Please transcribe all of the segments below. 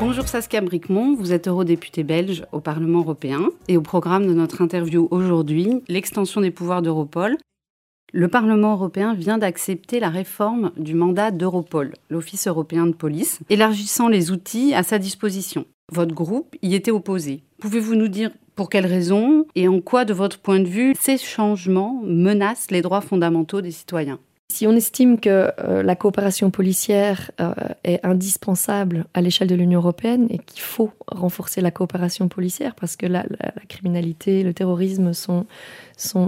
Bonjour Saskia Bricmont, vous êtes eurodéputée belge au Parlement européen et au programme de notre interview aujourd'hui, l'extension des pouvoirs d'Europol. Le Parlement européen vient d'accepter la réforme du mandat d'Europol, l'Office européen de police, élargissant les outils à sa disposition. Votre groupe y était opposé. Pouvez-vous nous dire pour quelles raisons et en quoi, de votre point de vue, ces changements menacent les droits fondamentaux des citoyens? Si on estime que euh, la coopération policière euh, est indispensable à l'échelle de l'Union européenne et qu'il faut renforcer la coopération policière parce que la, criminalité, le terrorisme sont,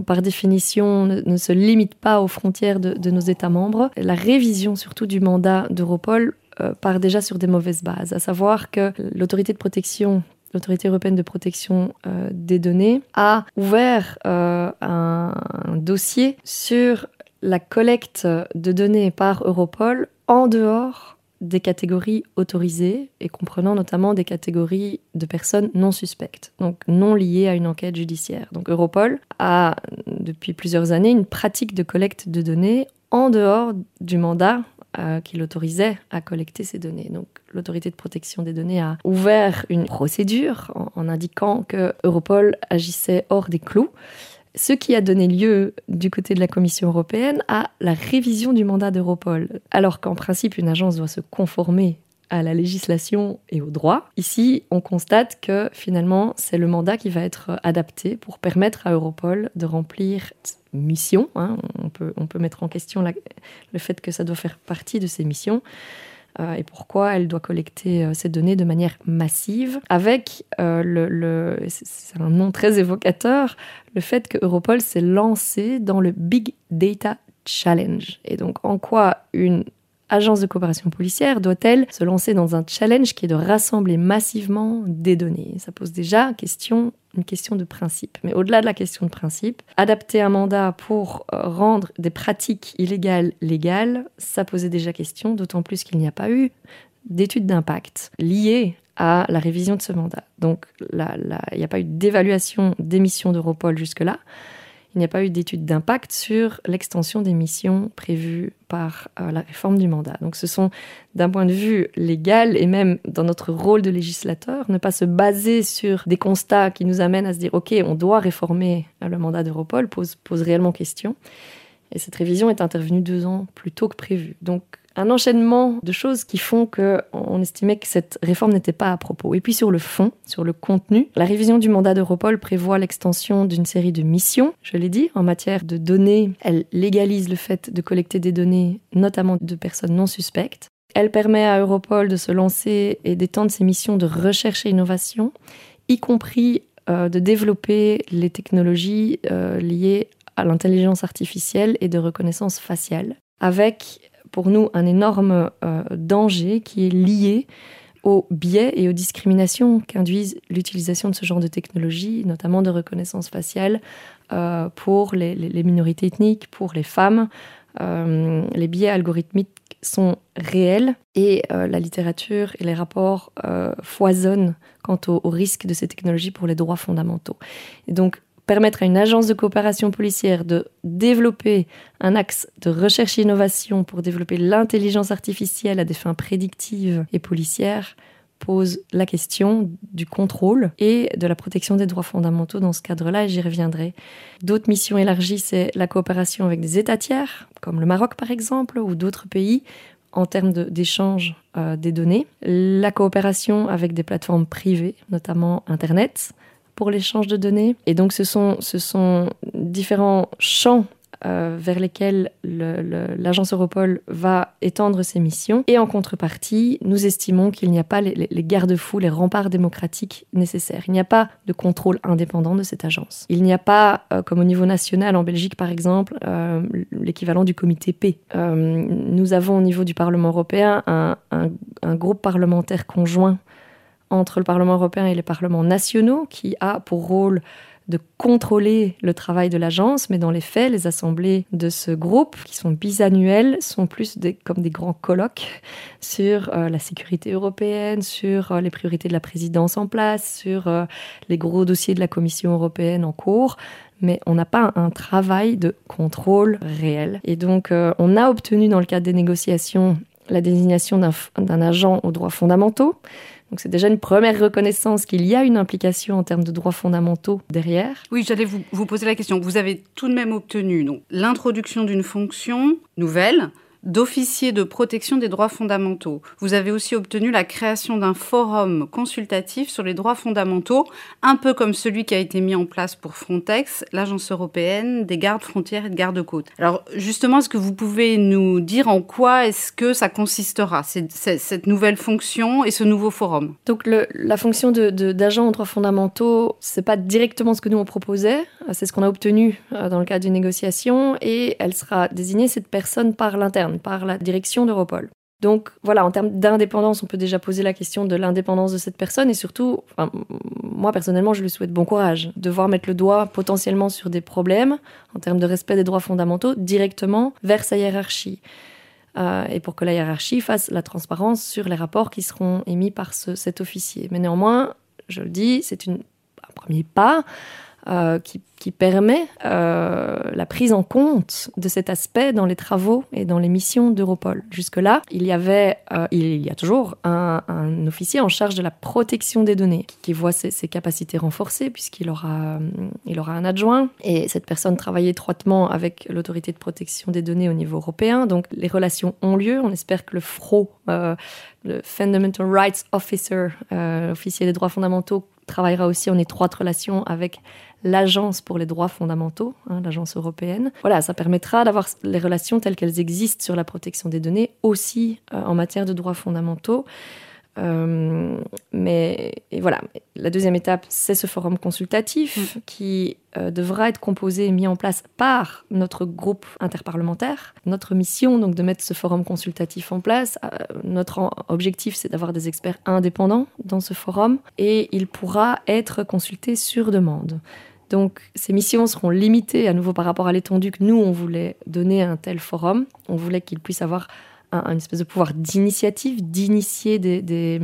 par définition ne, se limitent pas aux frontières de, nos États membres, la révision surtout du mandat d'Europol euh, part déjà sur des mauvaises bases, à savoir que l'autorité de protection l'autorité européenne de protection des données, a ouvert un, dossier sur la collecte de données par Europol en dehors des catégories autorisées et comprenant notamment des catégories de personnes non suspectes, donc non liées à une enquête judiciaire. Donc Europol a depuis plusieurs années une pratique de collecte de données en dehors du mandat euh, qui l'autorisait à collecter ces données. Donc l'autorité de protection des données a ouvert une procédure en, en indiquant que Europol agissait hors des clous ce qui a donné lieu du côté de la Commission européenne à la révision du mandat d'Europol. Alors qu'en principe, une agence doit se conformer à la législation et au droit. Ici, on constate que finalement, c'est le mandat qui va être adapté pour permettre à Europol de remplir mission. Hein. On, peut, on peut mettre en question le fait que ça doit faire partie de ses missions. Euh, et pourquoi elle doit collecter euh, ces données de manière massive, avec euh, le, c'est un nom très évocateur, le fait que Europol s'est lancé dans le Big Data Challenge. Et donc en quoi une agence de coopération policière doit-elle se lancer dans un challenge qui est de rassembler massivement des données? Ça pose déjà question, une question de principe. Mais au-delà de la question de principe, adapter un mandat pour euh, rendre des pratiques illégales légales, ça posait déjà question, d'autant plus qu'il n'y a pas eu d'études d'impact liées à la révision de ce mandat. Donc il n'y a pas eu d'évaluation d'émissions d'Europol jusque-là il n'y a pas eu d'étude d'impact sur l'extension des missions prévues par euh, la réforme du mandat. Donc ce sont, d'un point de vue légal et même dans notre rôle de législateur, ne pas se baser sur des constats qui nous amènent à se dire, OK, on doit réformer euh, le mandat d'Europol, pose, pose réellement question. Et cette révision est intervenue deux ans plus tôt que prévu. Donc un enchaînement de choses qui font qu'on estimait que cette réforme n'était pas à propos. Et puis sur le fond, sur le contenu, la révision du mandat d'Europol prévoit l'extension d'une série de missions, je l'ai dit, en matière de données. Elle légalise le fait de collecter des données, notamment de personnes non suspectes. Elle permet à Europol de se lancer et d'étendre ses missions de recherche et innovation, y compris euh, de développer les technologies euh, liées à l'intelligence artificielle et de reconnaissance faciale, avec pour nous un énorme euh, danger qui est lié aux biais et aux discriminations qu'induisent l'utilisation de ce genre de technologie, notamment de reconnaissance faciale, euh, pour les, minorités ethniques, pour les femmes. Euh, les biais algorithmiques sont réels et la littérature et les rapports foisonnent quant au, au, risque de ces technologies pour les droits fondamentaux. Et donc, permettre à une agence de coopération policière de développer un axe de recherche et innovation pour développer l'intelligence artificielle à des fins prédictives et policières pose la question du contrôle et de la protection des droits fondamentaux dans ce cadre-là, et j'y reviendrai. D'autres missions élargies, c'est la coopération avec des États tiers, comme le Maroc par exemple, ou d'autres pays, en termes d'échange euh, des données. La coopération avec des plateformes privées, notamment Internet, pour l'échange de données. Et donc ce sont, différents champs euh, vers lesquels l'agence Europol va étendre ses missions. Et en contrepartie, nous estimons qu'il n'y a pas les, garde-fous, les remparts démocratiques nécessaires. Il n'y a pas de contrôle indépendant de cette agence. Il n'y a pas, euh, comme au niveau national, en Belgique par exemple, euh, l'équivalent du comité P. nous avons au niveau du Parlement européen un groupe parlementaire conjoint entre le Parlement européen et les parlements nationaux qui a pour rôle de contrôler le travail de l'agence, mais dans les faits, les assemblées de ce groupe, qui sont bisannuelles, sont plus comme des grands colloques sur euh, la sécurité européenne, sur euh, les priorités de la présidence en place, sur euh, les gros dossiers de la Commission européenne en cours. Mais on n'a pas un travail de contrôle réel. Et donc, on a obtenu dans le cadre des négociations la désignation d'un agent aux droits fondamentaux, donc c'est déjà une première reconnaissance qu'il y a une implication en termes de droits fondamentaux derrière. Oui, j'allais vous, vous poser la question. Vous avez tout de même obtenu l'introduction d'une fonction nouvelle d'officier de protection des droits fondamentaux. Vous avez aussi obtenu la création d'un forum consultatif sur les droits fondamentaux, un peu comme celui qui a été mis en place pour Frontex, l'agence européenne des gardes frontières et de gardes-côtes. Alors justement, est-ce que vous pouvez nous dire en quoi est-ce que ça consistera, cette nouvelle fonction et ce nouveau forum? Donc la fonction d'agent aux droits fondamentaux, c'est pas directement ce que nous on proposait, c'est ce qu'on a obtenu euh, dans le cadre d'une négociation et elle sera désignée cette personne par l'interne par la direction d'Europol. Donc voilà, en termes d'indépendance, on peut déjà poser la question de l'indépendance de cette personne et surtout, moi personnellement, je lui souhaite bon courage. Devoir mettre le doigt potentiellement sur des problèmes en termes de respect des droits fondamentaux directement vers sa hiérarchie. Euh, et pour que la hiérarchie fasse la transparence sur les rapports qui seront émis par cet officier. Mais néanmoins, je le dis, c'est un premier pas. Euh, qui, permet euh, la prise en compte de cet aspect dans les travaux et dans les missions d'Europol. Jusque-là, il y avait, euh, il y a toujours un, officier en charge de la protection des données qui voit ses, capacités renforcées puisqu'il aura, il aura un adjoint et cette personne travaille étroitement avec l'autorité de protection des données au niveau européen. Donc les relations ont lieu. On espère que le FRO, le Fundamental Rights Officer, officier des droits fondamentaux, travaillera aussi en étroite relation avec l'Agence pour les droits fondamentaux, hein, l'Agence européenne. Voilà, ça permettra d'avoir les relations telles qu'elles existent sur la protection des données aussi euh, en matière de droits fondamentaux. Euh, mais et voilà, la deuxième étape, c'est ce forum consultatif mm. qui euh, devra être composé et mis en place par notre groupe interparlementaire. Notre mission, donc, de mettre ce forum consultatif en place, notre objectif, c'est d'avoir des experts indépendants dans ce forum et il pourra être consulté sur demande. Donc ces missions seront limitées à nouveau par rapport à l'étendue que nous, on voulait donner à un tel forum. On voulait qu'il puisse avoir un, espèce de pouvoir d'initiative, d'initier des, des,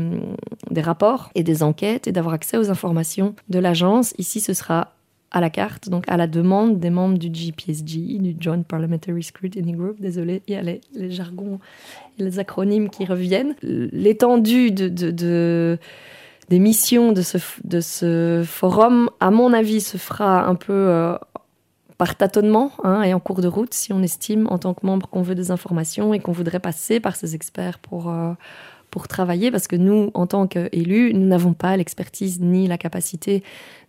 rapports et des enquêtes et d'avoir accès aux informations de l'agence. Ici, ce sera à la carte, donc à la demande des membres du GPSG, du Joint Parliamentary Scrutiny Group. Désolé, il y a les, jargons et les acronymes qui reviennent. L'étendue de, de des missions de ce, de ce forum, à mon avis, se fera un peu euh, par tâtonnement hein, et en cours de route si on estime en tant que membre qu'on veut des informations et qu'on voudrait passer par ces experts pour, euh, pour travailler parce que nous, en tant qu'élus, nous n'avons pas l'expertise ni la capacité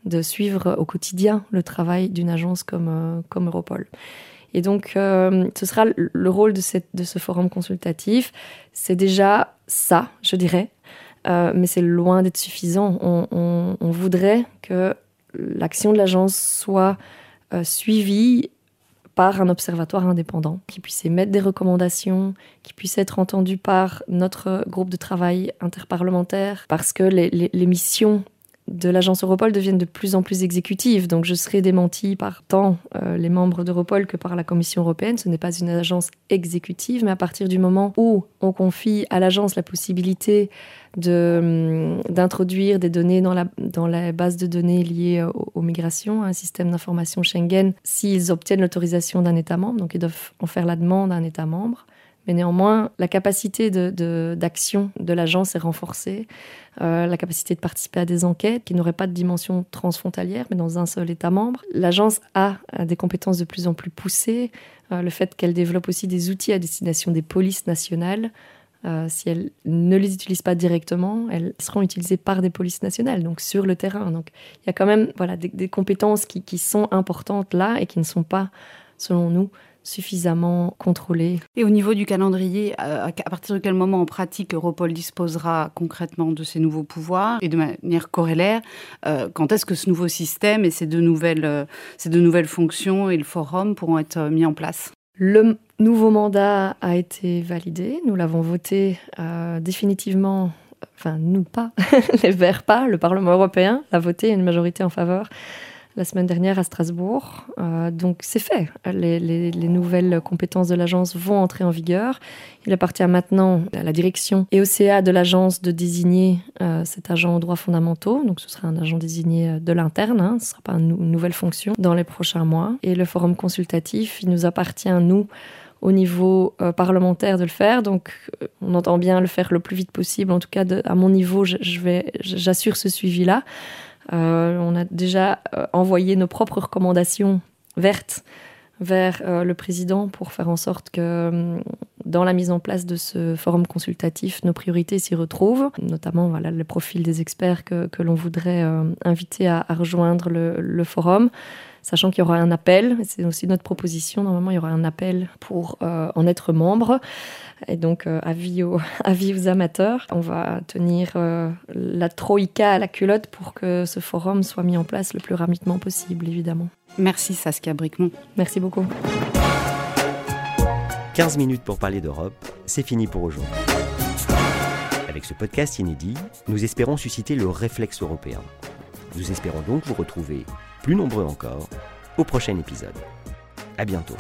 de suivre au quotidien le travail d'une agence comme, euh, comme Europol. Et donc, ce sera le rôle de, ce forum consultatif. C'est déjà ça, je dirais, euh, mais c'est loin d'être suffisant. On, voudrait que l'action de l'agence soit euh, suivie par un observatoire indépendant qui puisse émettre des recommandations, qui puisse être entendu par notre groupe de travail interparlementaire, parce que les, les missions de l'agence Europol deviennent de plus en plus exécutives. Donc je serai démenti par tant euh, les membres d'Europol que par la Commission européenne. Ce n'est pas une agence exécutive, mais à partir du moment où on confie à l'agence la possibilité hum, d'introduire des données dans la, dans la base de données liées aux, aux migrations, un système d'information Schengen, s'ils obtiennent l'autorisation d'un État membre, donc ils doivent en faire la demande à un État membre. Mais néanmoins, la capacité d'action de, l'agence est renforcée, euh, la capacité de participer à des enquêtes qui n'auraient pas de dimension transfrontalière, mais dans un seul État membre. L'agence a des compétences de plus en plus poussées. Euh, le fait qu'elle développe aussi des outils à destination des polices nationales, euh, si elle ne les utilise pas directement, elles seront utilisées par des polices nationales, donc sur le terrain. Donc il y a quand même voilà, des, compétences qui, sont importantes là et qui ne sont pas selon nous, suffisamment contrôlé. Et au niveau du calendrier, euh, à partir de quel moment en pratique Europol disposera concrètement de ces nouveaux pouvoirs et de manière corrélaire, euh, quand est-ce que ce nouveau système et ces deux, nouvelles, euh, ces deux nouvelles fonctions et le forum pourront être mis en place? Le nouveau mandat a été validé, nous l'avons voté définitivement enfin nous pas, les Verts pas, le Parlement européen l'a voté, une majorité en faveur la semaine dernière à Strasbourg. Euh, donc c'est fait. Les, nouvelles compétences de l'agence vont entrer en vigueur. Il appartient maintenant à la direction et au CA de l'agence de désigner euh, cet agent aux droits fondamentaux. Donc ce sera un agent désigné euh, de l'interne, hein. ce ne sera pas une, nouvelle fonction dans les prochains mois. Et le forum consultatif, il nous appartient, nous, au niveau parlementaire de le faire. Donc, on entend bien le faire le plus vite possible. En tout cas, à mon niveau, j'assure ce suivi-là. Euh, on a déjà euh, envoyé nos propres recommandations vertes vers euh, le président pour faire en sorte que dans la mise en place de ce forum consultatif, nos priorités s'y retrouvent, notamment le profil des experts que, l'on voudrait inviter à, rejoindre le, forum, sachant qu'il y aura un appel, c'est aussi notre proposition, normalement il y aura un appel pour en être membre. Et donc, euh, avis, aux, avis amateurs, on va tenir euh, la troïka à la culotte pour que ce forum soit mis en place le plus rapidement possible, évidemment. Merci Saskia Bricmont. Merci beaucoup. 15 minutes pour parler d'Europe, c'est fini pour aujourd'hui. Avec ce podcast inédit, nous espérons susciter le réflexe européen. Nous espérons donc vous retrouver, plus nombreux encore, au prochain épisode. À bientôt.